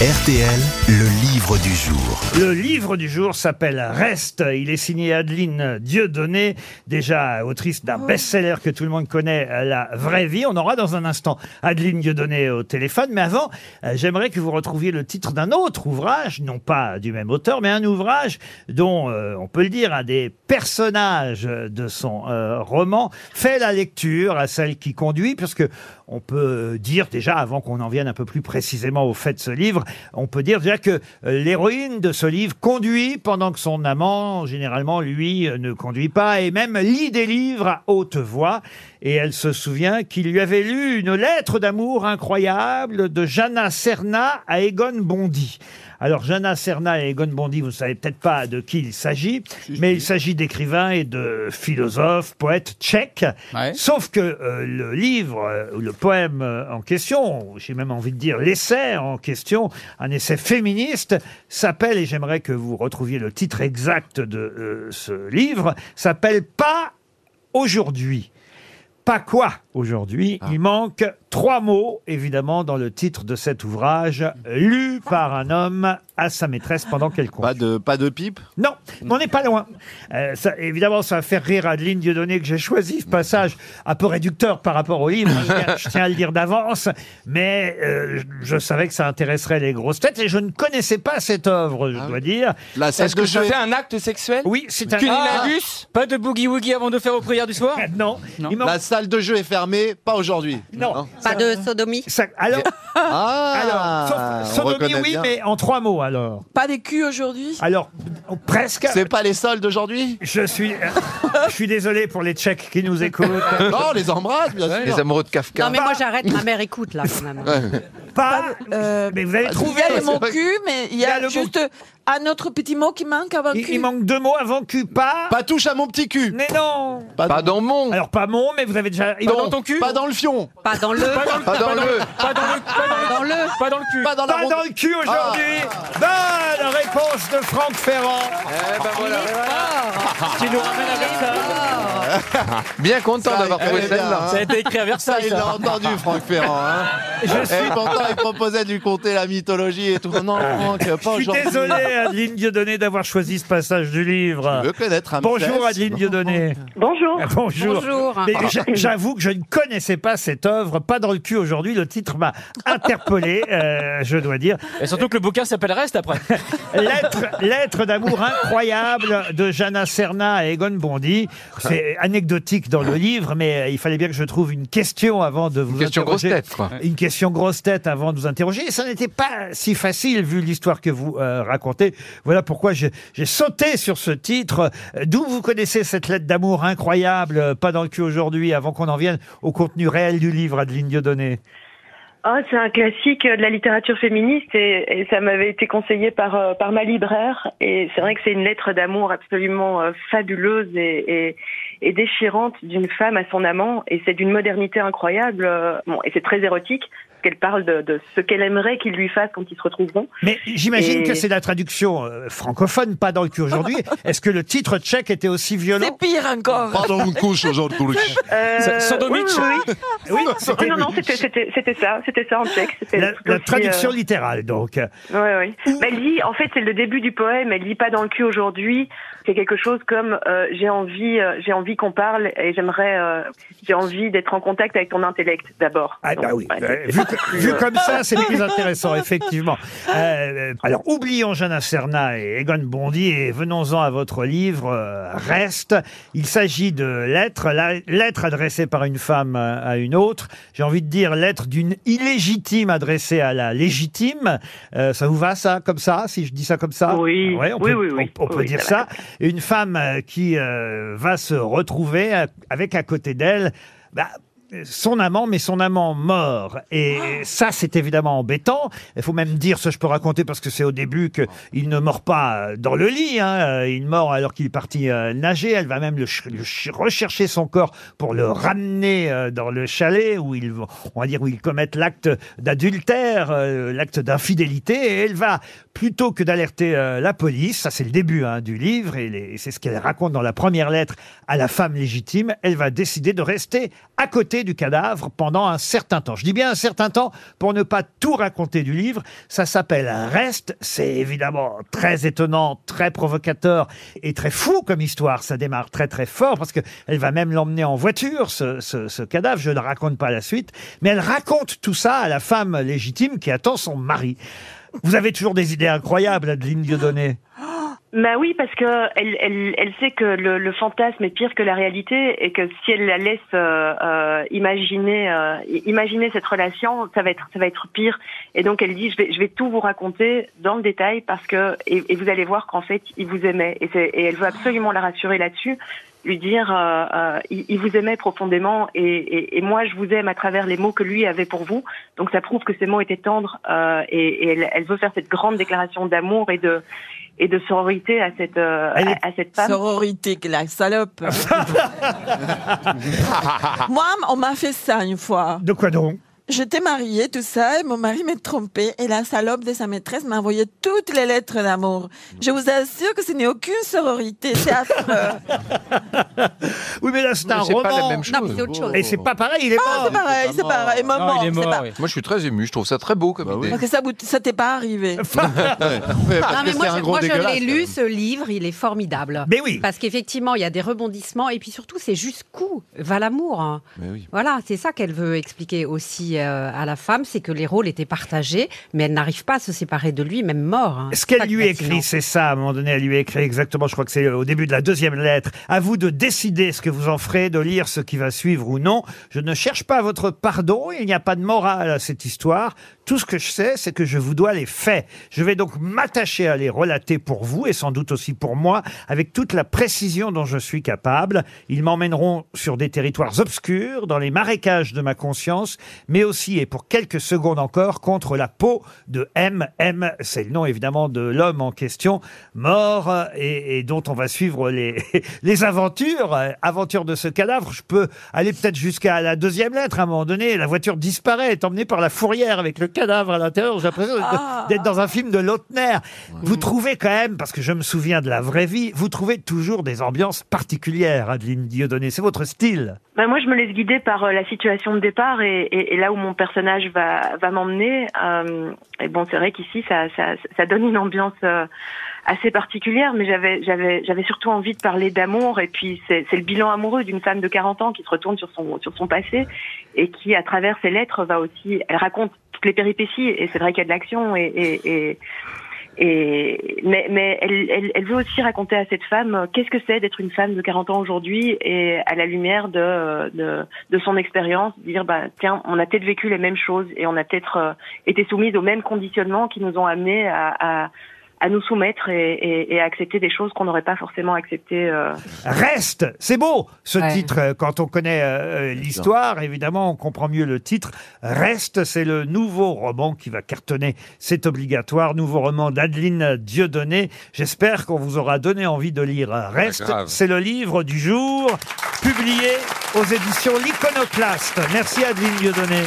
RTL, le livre du jour. Le livre du jour s'appelle Reste. Il est signé Adeline Dieudonné, déjà autrice d'un best-seller que tout le monde connaît, La vraie vie. On aura dans un instant Adeline Dieudonné au téléphone. Mais avant, euh, j'aimerais que vous retrouviez le titre d'un autre ouvrage, non pas du même auteur, mais un ouvrage dont, euh, on peut le dire, un des personnages de son euh, roman fait la lecture à celle qui conduit, puisque on peut dire déjà, avant qu'on en vienne un peu plus précisément au fait de ce livre, on peut dire déjà que euh, l'héroïne de ce livre conduit pendant que son amant, généralement, lui, euh, ne conduit pas, et même lit des livres à haute voix. Et elle se souvient qu'il lui avait lu une lettre d'amour incroyable de Jana Serna à Egon Bondy. Alors, Jana Serna et Egon Bondy, vous ne savez peut-être pas de qui il s'agit, mais il s'agit d'écrivains et de philosophes, poètes tchèques. Sauf que euh, le livre, euh, ou le poème euh, en question, j'ai même envie de dire l'essai en question, un essai féministe, s'appelle, et j'aimerais que vous retrouviez le titre exact de euh, ce livre, s'appelle Pas aujourd'hui. Pas quoi aujourd'hui Ah. Il manque trois mots, évidemment, dans le titre de cet ouvrage, lu par un homme à sa maîtresse pendant qu'elle conduit. Pas de, pas de pipe Non, mais on n'est pas loin. Euh, ça, évidemment, ça va faire rire Adeline Dieudonné que j'ai choisi ce passage un peu réducteur par rapport au livre. Je tiens, je tiens à le dire d'avance, mais euh, je, je savais que ça intéresserait les grosses têtes et je ne connaissais pas cette œuvre, je dois dire. Est-ce que jeu ça fait un acte sexuel Oui, c'est un. Cunilingus Pas de boogie-woogie avant de faire aux prières du soir Ah, non, manque- La salle de jeu est fermée, pas aujourd'hui. non. Pas de sodomie Ça- alors, Ah alors, sauf- on sodomie, reconnaît oui, bien. mais en trois mots alors. Pas des culs aujourd'hui Alors, presque. C'est pas les soldes d'aujourd'hui Je suis, euh, je suis désolé pour les Tchèques qui nous écoutent. Non, on les embrasse, bien sûr. Les amoureux de Kafka. Non mais moi j'arrête, ma mère écoute là quand même. Pas, Euh, mais vous avez Il trouvé. y a le mot cul, mais il y Il y a a, le mot- juste un autre petit mot qui manque avant Il, cul. il manque deux mots avant cul. Pas. Pas touche à mon petit cul. Mais non. Pas, Pas dans mon. Alors pas mon, mais vous avez déjà. dans, dans ton cul Pas dans le fion. Pas dans le, Pas dans le. Pas dans le, pas dans le. pas dans le cul. Pas dans Pas le cul aujourd'hui. Bonne réponse de Franck Ferrand. Eh ben voilà. Qui nous ramène à Versailles. Bien content d'avoir trouvé celle-là. hein. Ça a été écrit à Ça, Versailles. il l'a entendu, Franck Ferrand. Hein. Je Et suis, pourtant, il proposait de lui conter la mythologie et tout. Non, Franck, je pas suis aujourd'hui. désolé, Adeline Dieudonné, d'avoir choisi ce passage du livre. Je veux connaître un Bonjour Adeline Dieudonné. Bonjour. Bonjour. Bonjour. J'avoue que je ne connaissais pas cette œuvre, pas dans le cul aujourd'hui. Le titre m'a interpellé, euh, je dois dire. Et surtout que le bouquin s'appelle Reste après. Lettre, lettre d'amour incroyable de Jana Serna et Egon Bondy. C'est anecdotique dans le livre, mais euh, il fallait bien que je trouve une question avant de vous Une question grosse interroger. tête, quoi. Une question grosse tête avant de vous interroger. Et ça n'était pas si facile vu l'histoire que vous euh, racontez. Voilà pourquoi j'ai j'ai sauté sur ce titre. Euh, D'où vous connaissez cette lettre d'amour incroyable, euh, pas dans le cul aujourd'hui, avant qu'on en vienne au contenu réel du livre, Adeline Dieudonné? Ah, c'est un classique de la littérature féministe et, et ça m'avait été conseillé par euh, par ma libraire et c'est vrai que c'est une lettre d'amour absolument euh, fabuleuse et, et, et déchirante d'une femme à son amant et c'est d'une modernité incroyable. euh, bon, et c'est très érotique parce qu'elle parle de, de ce qu'elle aimerait qu'il lui fasse quand ils se retrouveront. Mais j'imagine Et- que c'est la traduction euh, francophone, pas dans le cul aujourd'hui. Est-ce que le titre tchèque était aussi violent? C'est pire encore. Pas dans une couche aujourd'hui. Euh, oui, oui, oui. Oui, c'était non, non, c'était ça, c'était ça en tchèque. La, aussi, traduction euh, littérale, donc. Ouais. Mais elle dit, en fait, c'est le début du poème. Elle lit pas dans le cul aujourd'hui. C'est quelque chose comme euh, j'ai envie, euh, j'ai envie qu'on parle et j'aimerais, euh, j'ai envie d'être en contact avec ton intellect d'abord. Ah bah oui, ouais, Euh, vu, comme ça, c'est plus intéressant, effectivement. Euh, alors, oublions Jana Serna et Egon Bondy et venons-en à votre livre, euh, Reste. Il s'agit de lettres, la lettre adressée par une femme à une autre. J'ai envie de dire lettre d'une illégitime adressée à la légitime. Euh, ça vous va, ça, comme ça, si je dis ça comme ça? Oui, Ouais, on oui, peut, oui, oui. On, on peut Oui, dire ça. Une femme euh, qui euh, va se retrouver euh, avec à côté d'elle bah, son amant, mais son amant mort. Et ça, c'est évidemment embêtant. Il faut même dire, ça je peux raconter parce que c'est au début qu'il ne mort pas dans le lit. Hein. Il mort alors qu'il est parti euh, nager. Elle va même le, ch- le ch- rechercher son corps pour le ramener euh, dans le chalet où il, on va dire, où ils commettent l'acte d'adultère, euh, l'acte d'infidélité. Et elle va, plutôt que d'alerter euh, la police, ça c'est le début hein, du livre, et, les- et c'est ce qu'elle raconte dans la première lettre à la femme légitime, elle va décider de rester à côté du cadavre pendant un certain temps. Je dis bien un certain temps pour ne pas tout raconter du livre. Ça s'appelle Reste. C'est évidemment très étonnant, très provocateur et très fou comme histoire. Ça démarre très très fort parce que elle va même l'emmener en voiture, ce, ce- ce cadavre. Je ne raconte pas la suite, mais elle raconte tout ça à la femme légitime qui attend son mari. Vous avez toujours des idées incroyables, Adeline Dieudonné? Bah oui, parce que elle, elle, elle sait que le, le fantasme est pire que la réalité et que si elle la laisse euh, euh, imaginer euh, imaginer cette relation, ça va être ça va être pire. Et donc elle dit je vais je vais tout vous raconter dans le détail parce que et, vous allez voir qu'en fait il vous aimait et, et elle veut absolument la rassurer là-dessus, lui dire euh, euh, il, il vous aimait profondément et, et, moi je vous aime à travers les mots que lui avait pour vous. Donc ça prouve que ces mots étaient tendres euh, et, et elle, elle veut faire cette grande déclaration d'amour et de et de sororité à cette euh, Elle est- à, à cette femme. Sororité, que la salope. Moi, on m'a fait ça une fois. De quoi donc? J'étais mariée, tout ça, et mon mari m'a trompé et la salope de sa maîtresse m'a envoyé toutes les lettres d'amour. Je vous assure que ce n'est aucune sororité, c'est affreux. Oui, mais là c'est un roman. pas la même chose. Non, mais c'est autre chose. Et c'est pas pareil, il est Ah, mort. c'est pareil, c'est pareil. Maman, Non, il est c'est pas- oui. Moi, je suis très ému. Je trouve ça très beau comme Bah oui. idée. Parce que ça, vous- ça t'est pas arrivé. Ouais, parce Non, que mais c'est moi, un je, gros moi, je dégueulasse, l'ai lu, ce livre, il est formidable. Mais oui. Parce qu'effectivement, il y a des rebondissements et puis surtout, c'est jusqu'où va l'amour. hein. Mais oui. Voilà, c'est ça qu'elle veut expliquer aussi euh, à la femme, c'est que les rôles étaient partagés, mais elle n'arrive pas à se séparer de lui, même mort. hein. Ce qu'elle lui écrit, c'est ça, à un moment donné, elle lui écrit exactement, je crois que c'est au début de la deuxième lettre. À vous de décider ce que vous en ferez, de lire ce qui va suivre ou non. Je ne cherche pas votre pardon, il n'y a pas de morale à cette histoire. Tout ce que je sais, c'est que je vous dois les faits. Je vais donc m'attacher à les relater pour vous et sans doute aussi pour moi, avec toute la précision dont je suis capable. Ils m'emmèneront sur des territoires obscurs, dans les marécages de ma conscience, mais aussi, et pour quelques secondes encore, contre la peau de M. M. C'est le nom évidemment de l'homme en question, mort euh, et, dont on va suivre les, aventures. Euh, Aventures de ce cadavre. Je peux aller peut-être jusqu'à la deuxième lettre à un moment donné. La voiture disparaît, est emmenée par la fourrière avec le à l'intérieur. J'ai l'impression d'être- Ah. d'être dans un film de Lautner. Vous trouvez quand même, parce que je me souviens de la vraie vie, vous trouvez toujours des ambiances particulières, Adeline Dieudonné. C'est votre style. Bah, moi, je me laisse guider par euh, la situation de départ et, et, et là où mon personnage va, va m'emmener. Euh, et bon, c'est vrai qu'ici, ça, ça, ça donne une ambiance euh, assez particulière, mais j'avais, j'avais, j'avais surtout envie de parler d'amour. Et puis, c'est, c'est le bilan amoureux d'une femme de 40 ans qui se retourne sur son, sur son passé et qui, à travers ses lettres, va aussi, elle raconte les péripéties. Et c'est vrai qu'il y a de l'action et, et, et mais, mais elle, elle, veut aussi raconter à cette femme euh, qu'est-ce que c'est d'être une femme de 40 ans aujourd'hui et à la lumière de de, de son expérience dire bah tiens on a peut-être vécu les mêmes choses et on a peut-être euh, été soumise aux mêmes conditionnements qui nous ont amenés à, à à nous soumettre et, et, et à accepter des choses qu'on n'aurait pas forcément acceptées. euh. Reste, c'est beau ce Ouais. titre. euh, Quand on connaît euh, l'histoire, évidemment, on comprend mieux le titre. Reste, c'est le nouveau roman qui va cartonner. C'est obligatoire. Nouveau roman d'Adeline Dieudonné. J'espère qu'on vous aura donné envie de lire Reste. grave. c'est le livre du jour, publié aux éditions L'Iconoclaste. Merci Adeline Dieudonné.